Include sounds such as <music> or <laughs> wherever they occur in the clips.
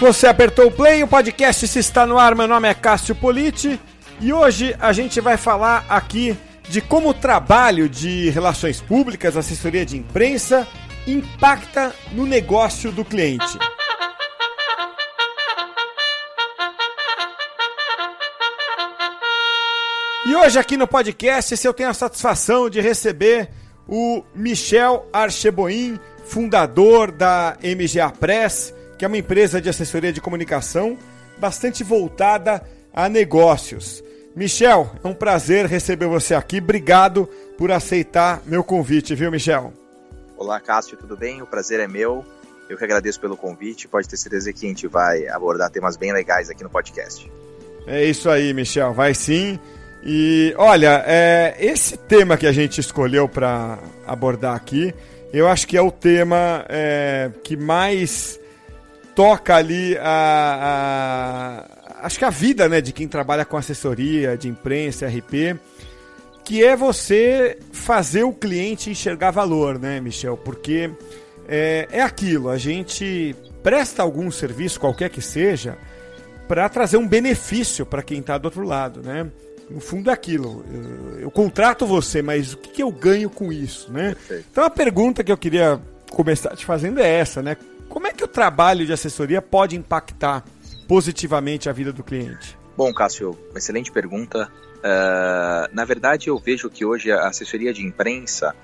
Você apertou o play, o podcast se está no ar. Meu nome é Cássio Politi e hoje a gente vai falar aqui de como o trabalho de relações públicas, assessoria de imprensa, impacta no negócio do cliente. E hoje aqui no podcast eu tenho a satisfação de receber o Michel Archeboin, fundador da MGA Press, que é uma empresa de assessoria de comunicação bastante voltada a negócios. Michel, é um prazer receber você aqui. Obrigado por aceitar meu convite, viu, Michel? Olá, Cássio, tudo bem? O prazer é meu. Eu que agradeço pelo convite. Pode ter certeza que a gente vai abordar temas bem legais aqui no podcast. É isso aí, Michel. Vai sim. E olha, é, esse tema que a gente escolheu para abordar aqui, eu acho que é o tema é, que mais toca ali a, a, acho que a vida né, de quem trabalha com assessoria, de imprensa, RP, que é você fazer o cliente enxergar valor, né, Michel? Porque é, é aquilo, a gente presta algum serviço, qualquer que seja, para trazer um benefício para quem está do outro lado, né? no fundo é aquilo. Eu, eu contrato você, mas o que, que, eu ganho com isso, né? Perfeito. Então a pergunta que eu queria começar te fazendo é essa, né? Trabalho de assessoria pode impactar positivamente a vida do cliente? Bom, Cássio, excelente pergunta. Uh, na verdade, eu vejo que hoje a assessoria de imprensa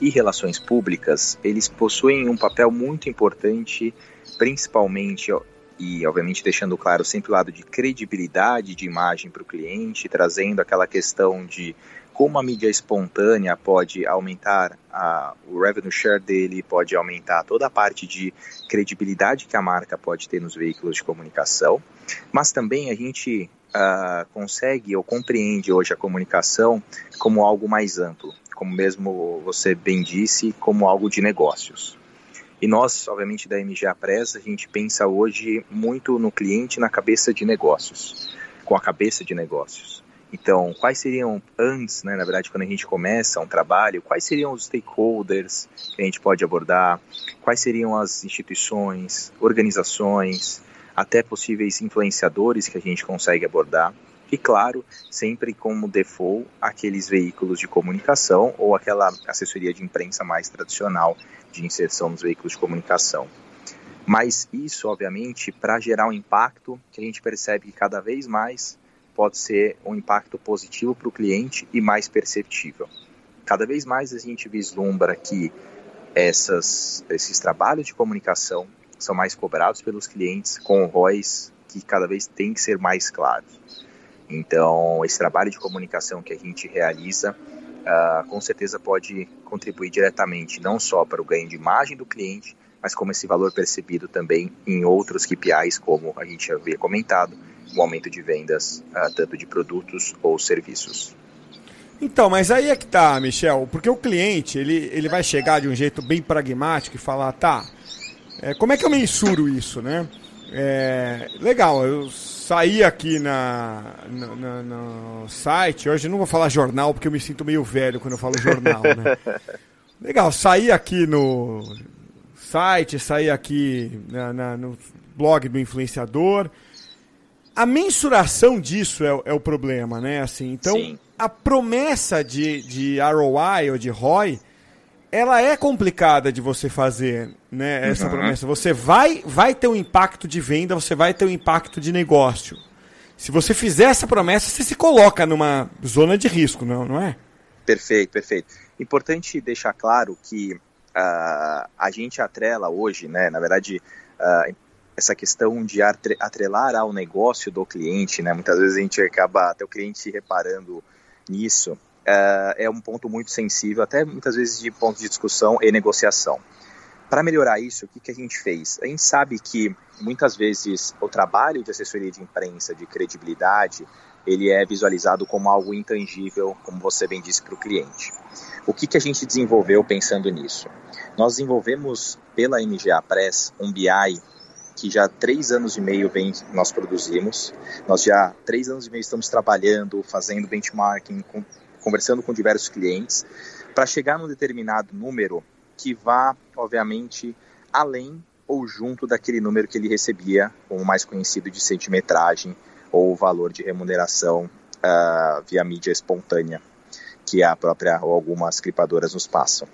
e relações públicas eles possuem um papel muito importante, principalmente e, obviamente, deixando claro sempre o lado de credibilidade de imagem para o cliente, trazendo aquela questão de como a mídia espontânea pode aumentar a, o revenue share dele, pode aumentar toda a parte de credibilidade que a marca pode ter nos veículos de comunicação, mas também a gente uh, consegue ou compreende hoje a comunicação como algo mais amplo, como mesmo você bem disse, como algo de negócios. E nós, obviamente, da MGA Press, a gente pensa hoje muito no cliente na cabeça de negócios, com a cabeça de negócios. Então, quais seriam, antes, né, na verdade, quando a gente começa um trabalho, quais seriam os stakeholders que a gente pode abordar, quais seriam as instituições, organizações, até possíveis influenciadores que a gente consegue abordar. E, claro, sempre como default, aqueles veículos de comunicação ou aquela assessoria de imprensa mais tradicional de inserção nos veículos de comunicação. Mas isso, obviamente, para gerar um impacto que a gente percebe que cada vez mais pode ser um impacto positivo para o cliente e mais perceptível. Cada vez mais a gente vislumbra que essas, esses trabalhos de comunicação são mais cobrados pelos clientes com ROIs que cada vez têm que ser mais claros. Então, esse trabalho de comunicação que a gente realiza uh, com certeza pode contribuir diretamente não só para o ganho de imagem do cliente, mas como esse valor percebido também em outros KPIs, como a gente havia comentado, o aumento de vendas, uh, tanto de produtos ou serviços. Então, mas aí é que tá, Michel, porque o cliente ele, ele vai chegar de um jeito bem pragmático e falar, tá, é, como é que eu mensuro isso, né? É, legal, eu saí aqui na, no, no, no, site, hoje não vou falar jornal porque eu me sinto meio velho quando eu falo jornal, né? <laughs> Legal, saí aqui no site, saí aqui na, na, no blog do influenciador. A mensuração disso é, é o problema, né? Assim, então, Sim. a promessa de, de ROI ou de ROI ela é complicada de você fazer, né? Essa uhum. promessa. Você vai, vai ter um impacto de venda, você vai ter um impacto de negócio. Se você fizer essa promessa, você se coloca numa zona de risco, não, não é? Perfeito, perfeito. Importante deixar claro que uh, a gente atrela hoje, né? Na verdade, uh, essa questão de atrelar ao negócio do cliente, né? Muitas vezes a gente acaba até o cliente reparando nisso uh, é um ponto muito sensível, até muitas vezes de ponto de discussão e negociação. Para melhorar isso, o que, que a gente fez? A gente sabe que muitas vezes o trabalho de assessoria de imprensa, de credibilidade, ele é visualizado como algo intangível, como você bem disse para o cliente. O que, que a gente desenvolveu pensando nisso? Nós desenvolvemos pela MGA Press um BI que já há três anos e meio vem, nós produzimos. Nós já há três anos e meio estamos trabalhando, fazendo benchmarking, com, conversando com diversos clientes, para chegar num determinado número que vá, obviamente, além ou junto daquele número que ele recebia, o mais conhecido de centimetragem ou valor de remuneração uh, via mídia espontânea, que a própria ou algumas clipadoras nos passam.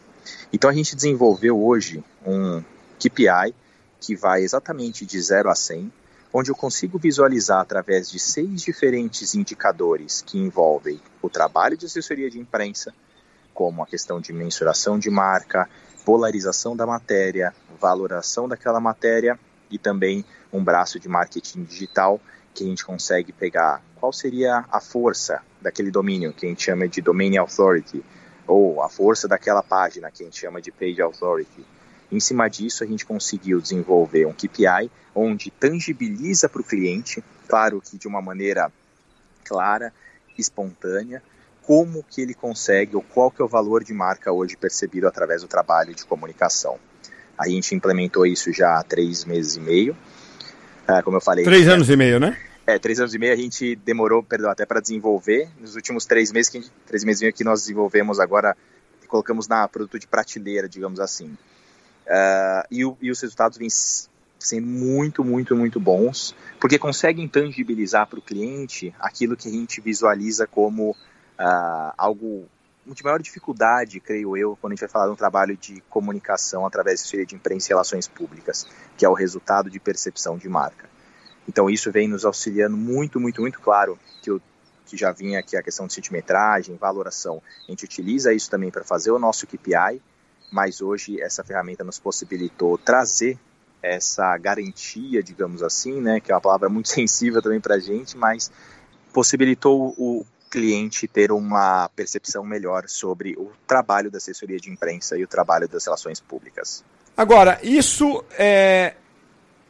Então a gente desenvolveu hoje um KPI que vai exatamente de 0 a 100, onde eu consigo visualizar através de seis diferentes indicadores que envolvem o trabalho de assessoria de imprensa, como a questão de mensuração de marca, polarização da matéria, valoração daquela matéria e também um braço de marketing digital que a gente consegue pegar qual seria a força daquele domínio que a gente chama de domain authority ou a força daquela página que a gente chama de page authority. Em cima disso, a gente conseguiu desenvolver um KPI onde tangibiliza para o cliente, claro que de uma maneira clara, espontânea, como que ele consegue ou qual que é o valor de marca hoje percebido através do trabalho de comunicação. A gente implementou isso já há três meses e meio. Uh, como eu falei. Três anos e meio, né? É, três anos e meio a gente demorou, perdão, até para desenvolver. Nos últimos três meses, que gente, três meses e meio que nós desenvolvemos agora, colocamos na produto de prateleira, digamos assim. Uh, e, o, e os resultados vêm sendo muito, muito, muito bons, porque conseguem tangibilizar para o cliente aquilo que a gente visualiza como uh, algo de maior dificuldade, creio eu, quando a gente vai falar de um trabalho de comunicação através de imprensa e relações públicas, que é o resultado de percepção de marca. Então isso vem nos auxiliando muito, muito, muito claro que que já vinha aqui a questão de centimetragem, valoração. A gente utiliza isso também para fazer o nosso KPI, mas hoje essa ferramenta nos possibilitou trazer essa garantia, digamos assim, né, que é uma palavra muito <laughs> sensível também para a gente, mas possibilitou o cliente ter uma percepção melhor sobre o trabalho da assessoria de imprensa e o trabalho das relações públicas. Agora, isso é,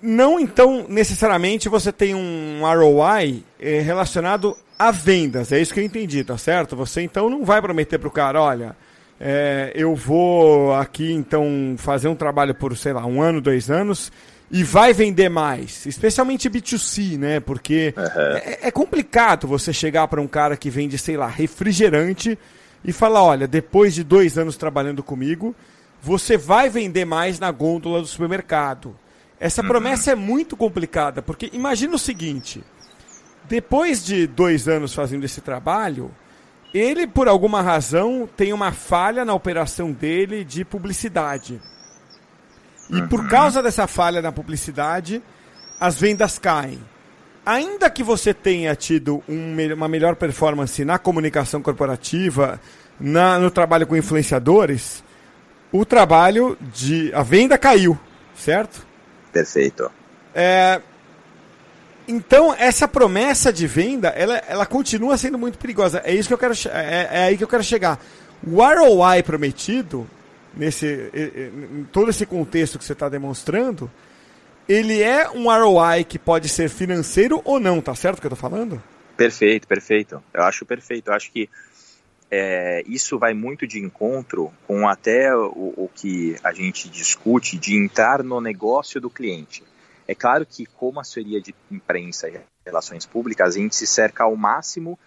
não então necessariamente você tem um ROI é, relacionado a vendas, é isso que eu entendi, tá certo? Você então não vai prometer para o cara, olha, é, eu vou aqui então fazer um trabalho por, sei lá, um ano, dois anos e vai vender mais, especialmente B2C, né? Porque uhum. é, é, complicado você chegar para um cara que vende, sei lá, refrigerante e falar: olha, depois de dois anos trabalhando comigo, você vai vender mais na gôndola do supermercado. Essa uhum. promessa é muito complicada, porque imagina o seguinte: depois de dois anos fazendo esse trabalho, ele, por alguma razão, tem uma falha na operação dele de publicidade. E por causa dessa falha na publicidade, as vendas caem. Ainda que você tenha tido um, uma melhor performance na comunicação corporativa, na, no trabalho com influenciadores, o trabalho de. a venda caiu, certo? Perfeito. É, então, essa promessa de venda, ela, ela continua sendo muito perigosa. É isso que eu quero. É, é aí que eu quero chegar. O ROI prometido, nesse em todo esse contexto que você está demonstrando, ele é um ROI que pode ser financeiro ou não, tá certo o que eu estou falando? Perfeito, perfeito. Eu acho perfeito. Eu acho que é, isso vai muito de encontro com até o, o, que a gente discute de entrar no negócio do cliente. É claro que, como assessoria de imprensa e relações públicas, a gente se cerca ao máximo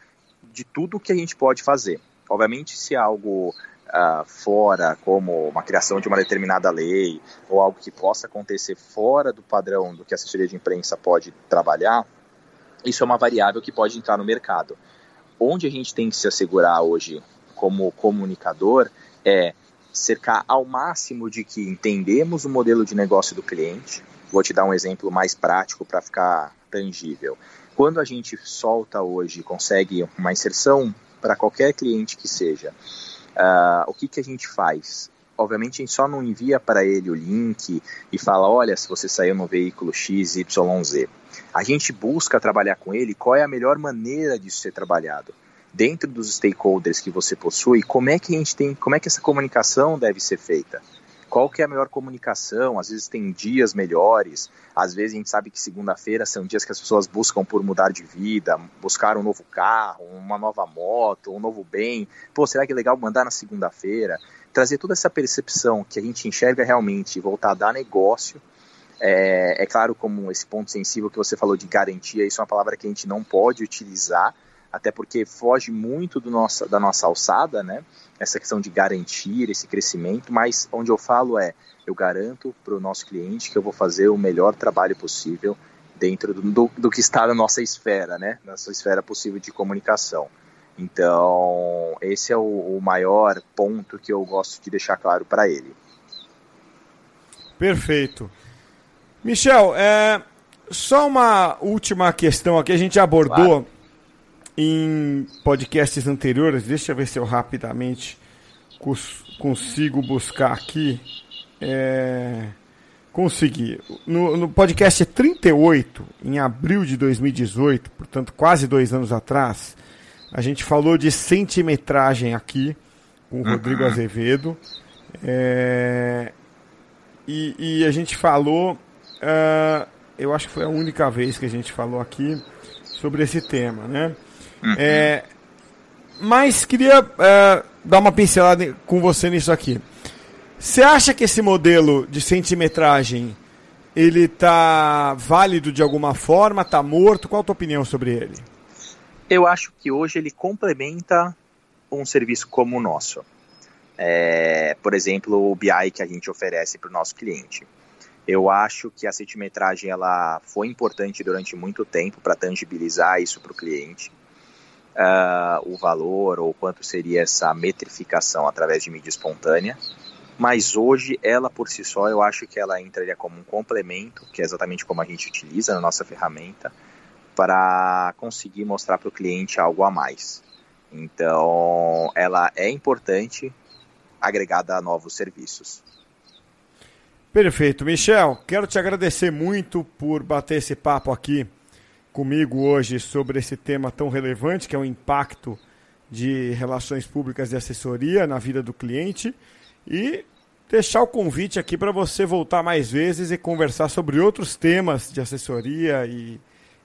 de tudo que a gente pode fazer. Obviamente, se é algo uh, fora, como uma criação de uma determinada lei, ou algo que possa acontecer fora do padrão do que a assessoria de imprensa pode trabalhar, isso é uma variável que pode entrar no mercado. Onde a gente tem que se assegurar hoje, como comunicador, é cercar ao máximo de que entendemos o modelo de negócio do cliente. Vou te dar um exemplo mais prático para ficar tangível. Quando a gente solta hoje, consegue uma inserção para qualquer cliente que seja, Uh, o que, que a gente faz? Obviamente, a gente só não envia para ele o link e fala: olha, se você saiu no veículo XYZ. A gente busca trabalhar com ele qual é a melhor maneira disso ser trabalhado. Dentro dos stakeholders que você possui, como é que a gente tem, como é que essa comunicação deve ser feita? Qual que é a melhor comunicação, às vezes tem dias melhores, às vezes a gente sabe que segunda-feira são dias que as pessoas buscam por mudar de vida, buscar um novo carro, uma nova moto, um novo bem, pô, será que é legal mandar na segunda-feira? Trazer toda essa percepção que a gente enxerga realmente voltada a negócio, é, é claro como esse ponto sensível que você falou de garantia, isso é uma palavra que a gente não pode utilizar, até porque foge muito do nossa, da nossa alçada, né? Essa questão de garantir esse crescimento, mas onde eu falo é, eu garanto para o nosso cliente que eu vou fazer o melhor trabalho possível dentro do, do, do que está na nossa esfera, né? Na nossa esfera possível de comunicação. Então, esse é o, o maior ponto que eu gosto de deixar claro para ele. Perfeito. Michel, é, só uma última questão aqui, a gente abordou claro. Em podcasts anteriores, deixa eu ver se eu rapidamente consigo buscar aqui. É, consegui. No, no podcast 38, em abril de 2018, portanto quase dois anos atrás, a gente falou de centimetragem aqui com o Rodrigo uhum. Azevedo. É, e, e, a gente falou, uh, eu acho que foi a única vez que a gente falou aqui sobre esse tema, né? Uhum. É, mas queria uh, dar uma pincelada com você nisso aqui. Você acha que esse modelo de centimetragem ele tá válido de alguma forma, tá morto? Qual a tua opinião sobre ele? Eu acho que hoje ele complementa um serviço como o nosso. É, por exemplo, o BI que a gente oferece para o nosso cliente. Eu acho que a centimetragem ela foi importante durante muito tempo para tangibilizar isso para o cliente. Uh, o valor ou quanto seria essa metrificação através de mídia espontânea. Mas hoje, ela por si só, eu acho que ela entraria como um complemento, que é exatamente como a gente utiliza na nossa ferramenta, para conseguir mostrar para o cliente algo a mais. Então, ela é importante agregada a novos serviços. Perfeito. Michel, quero te agradecer muito por bater esse papo aqui comigo hoje sobre esse tema tão relevante, que é o impacto de relações públicas e assessoria na vida do cliente. E deixar o convite aqui para você voltar mais vezes e conversar sobre outros temas de assessoria e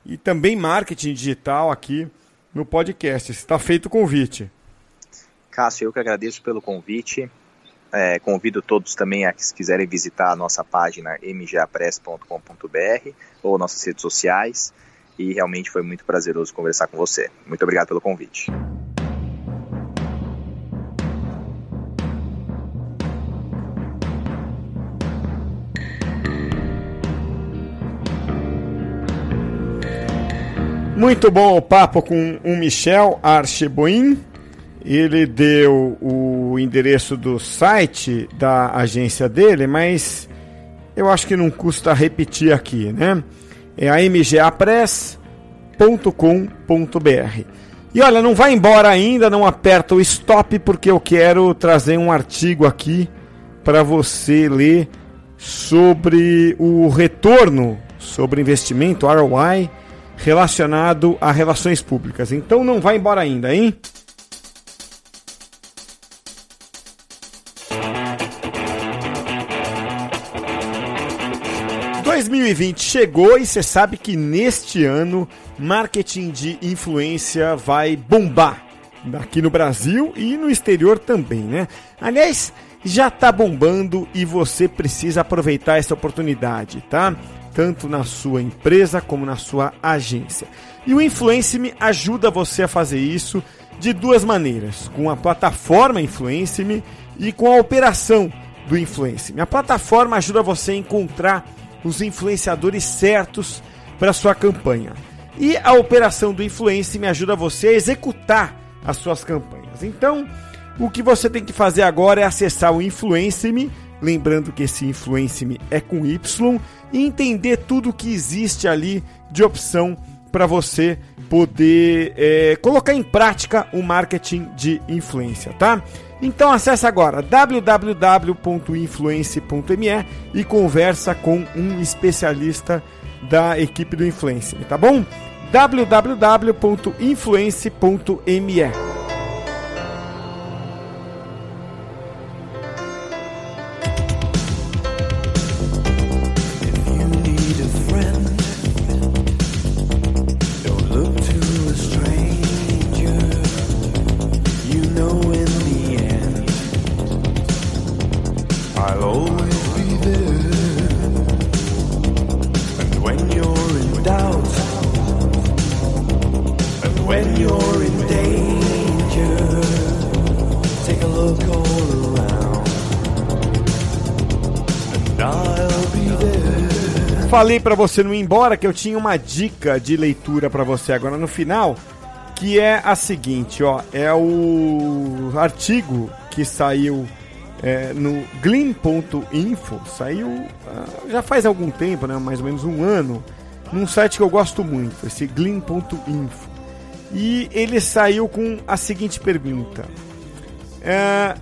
e também marketing digital aqui no podcast. Está feito o convite. Cássio, eu que agradeço pelo convite. É, convido todos também a que se quiserem visitar a nossa página mgapress.com.br ou nossas redes sociais. E realmente foi muito prazeroso conversar com você. Muito obrigado pelo convite. Muito bom o papo com o Michel Archeboin. Ele deu o endereço do site da agência dele, mas eu acho que não custa repetir aqui, né? É a mgapress.com.br. E olha, não vai embora ainda, não aperta o stop porque eu quero trazer um artigo aqui para você ler sobre o retorno sobre investimento ROI relacionado a relações públicas. Então não vai embora ainda, hein? ...2020 chegou e você sabe que neste ano... ...marketing de influência vai bombar... ...aqui no Brasil e no exterior também, né? Aliás, já tá bombando e você precisa aproveitar essa oportunidade, tá? tanto na sua empresa como na sua agência. E o Influence Me ajuda você a fazer isso de duas maneiras: com a plataforma Influence Me e com a operação do Influence Me. A plataforma ajuda você a encontrar os influenciadores certos para sua campanha. E a operação do Influence Me ajuda você a executar as suas campanhas. Então, o que você tem que fazer agora é acessar o Influence Me, lembrando que esse Influence Me é com Y e entender tudo que existe ali de opção para você poder é, colocar em prática o marketing de influência, tá? Então acesse agora www.influence.me e conversa com um especialista da equipe do Influence, tá bom? www.influence.me Falei pra você não ir embora que eu tinha uma dica de leitura pra você agora no final, que é a seguinte, ó, é o artigo que saiu é, no Glean.info, saiu ah, já faz algum tempo, né, mais ou menos um ano, num site que eu gosto muito, esse Glean.info. E ele saiu com a seguinte pergunta: é,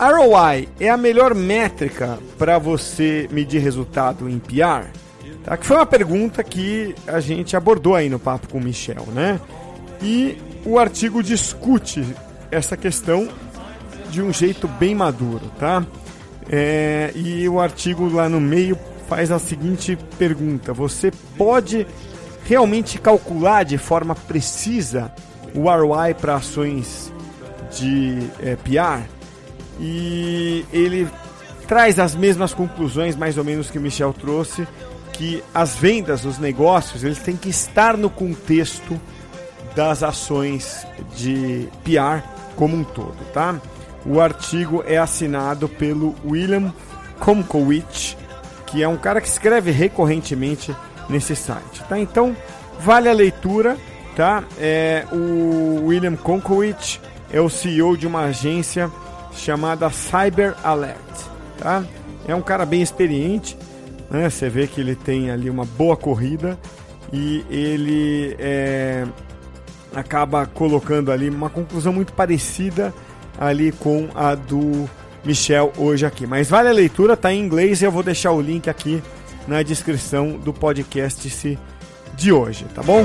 ROI é a melhor métrica para você medir resultado em PR? Tá? Que foi uma pergunta que a gente abordou aí no papo com o Michel, né? E o artigo discute essa questão de um jeito bem maduro, tá? É, e o artigo lá no meio faz a seguinte pergunta: você pode realmente calcular de forma precisa o ROI para ações de é, PR? E ele traz as mesmas conclusões, mais ou menos, que o Michel trouxe, que as vendas, os negócios, eles têm que estar no contexto das ações de PR como um todo, tá? O artigo é assinado pelo William Komkowicz, que é um cara que escreve recorrentemente nesse site, tá? Então, vale a leitura, tá? É, o William Komkowicz é o CEO de uma agência chamada Cyber Alert, tá? É um cara bem experiente, né? Você vê que ele tem ali uma boa corrida e ele é, acaba colocando ali uma conclusão muito parecida ali com a do Michel hoje aqui. Mas vale a leitura, tá em inglês e eu vou deixar o link aqui na descrição do podcast de hoje, tá bom?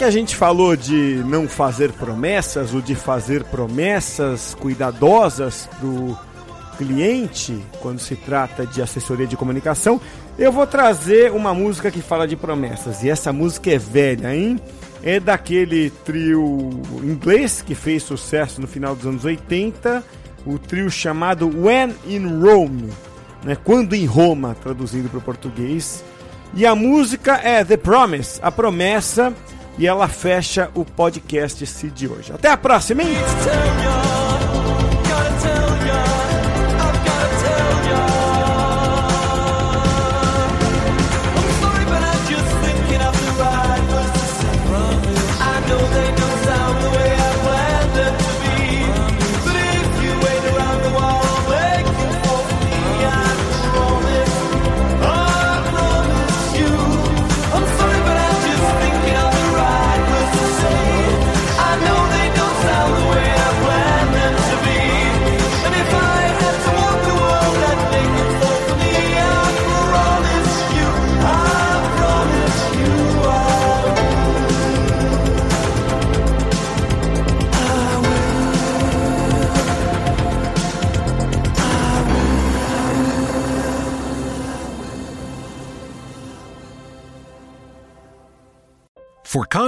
Que a gente falou de não fazer promessas ou de fazer promessas cuidadosas do cliente quando se trata de assessoria de comunicação, eu vou trazer uma música que fala de promessas. E essa música é velha, hein? É daquele trio inglês que fez sucesso no final dos anos 80, o trio chamado When in Rome, né? Quando em Roma, traduzindo para o português. E a música é The Promise, a promessa, e ela fecha o podcast de hoje. Até a próxima, hein?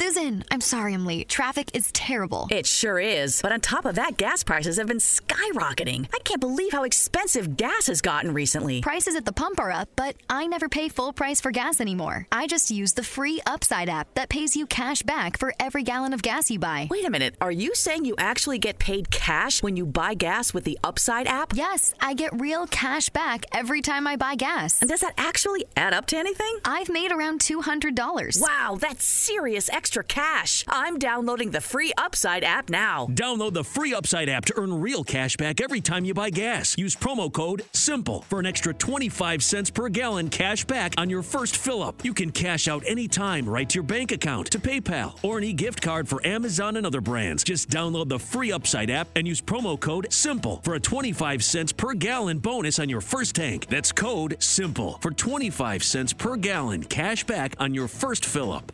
Susan, I'm sorry I'm late. Traffic is terrible. It sure is. But on top of that, gas prices have been skyrocketing. I can't believe how expensive gas has gotten recently. Prices at the pump are up, but I never pay full price for gas anymore. I just use the free Upside app that pays you cash back for every gallon of gas you buy. Wait a minute. Are you saying you actually get paid cash when you buy gas with the Upside app? Yes, I get real cash back every time I buy gas. And does that actually add up to anything? I've made around $200. Wow, that's serious extra extra cash. I'm downloading the free Upside app now. Download the free Upside app to earn real cash back every time you buy gas. Use promo code SIMPLE for an extra 25 cents per gallon cash back on your first fill up. You can cash out anytime right to your bank account, to PayPal, or an e gift card for Amazon and other brands. Just download the free Upside app and use promo code SIMPLE for a 25 cents per gallon bonus on your first tank. That's code SIMPLE for 25 cents per gallon cash back on your first fill up.